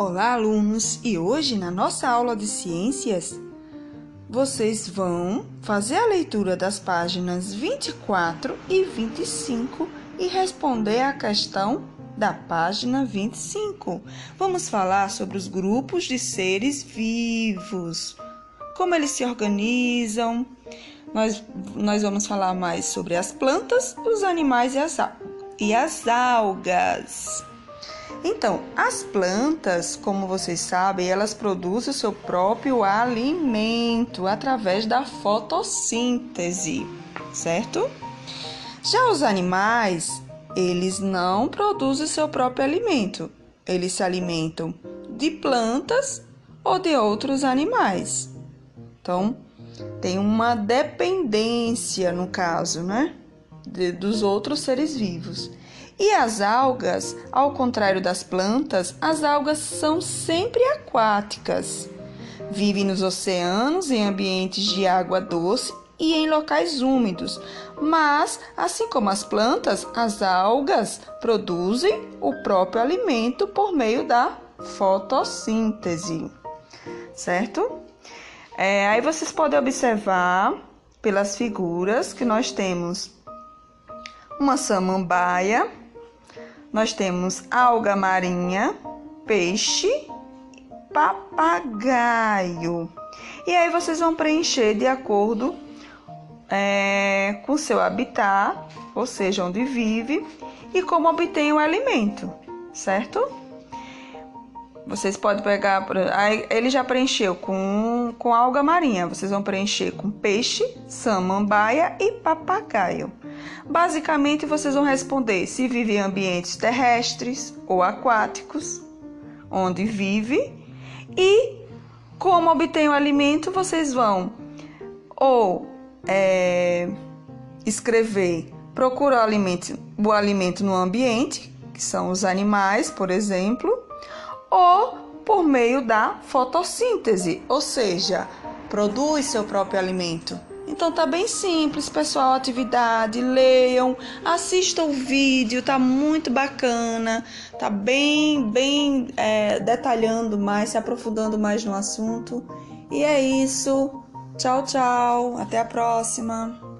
Olá, alunos! E hoje, na nossa aula de ciências, vocês vão fazer a leitura das páginas 24 e 25 e responder a questão da página 25. Vamos falar sobre os grupos de seres vivos, como eles se organizam. Nós, nós vamos falar mais sobre as plantas, os animais e as, e as algas. Então, as plantas, como vocês sabem, elas produzem o seu próprio alimento através da fotossíntese, certo? Já os animais, eles não produzem o seu próprio alimento. Eles se alimentam de plantas ou de outros animais. Então, tem uma dependência no caso, né? De, dos outros seres vivos. E as algas, ao contrário das plantas, as algas são sempre aquáticas. Vivem nos oceanos, em ambientes de água doce e em locais úmidos. Mas, assim como as plantas, as algas produzem o próprio alimento por meio da fotossíntese. Certo? É, aí vocês podem observar pelas figuras que nós temos uma samambaia nós temos alga marinha, peixe, papagaio. E aí vocês vão preencher de acordo é, com seu habitat, ou seja, onde vive, e como obtém o alimento, certo? Vocês podem pegar, ele já preencheu com, com alga marinha, vocês vão preencher com peixe, samambaia e papagaio. Basicamente, vocês vão responder se vive em ambientes terrestres ou aquáticos, onde vive, e como obtém o alimento, vocês vão ou é, escrever procura o alimento, o alimento no ambiente, que são os animais, por exemplo, ou por meio da fotossíntese, ou seja, produz seu próprio alimento. Então tá bem simples, pessoal, atividade, leiam, assistam o vídeo, tá muito bacana, tá bem, bem é, detalhando mais, se aprofundando mais no assunto. E é isso. Tchau, tchau. Até a próxima.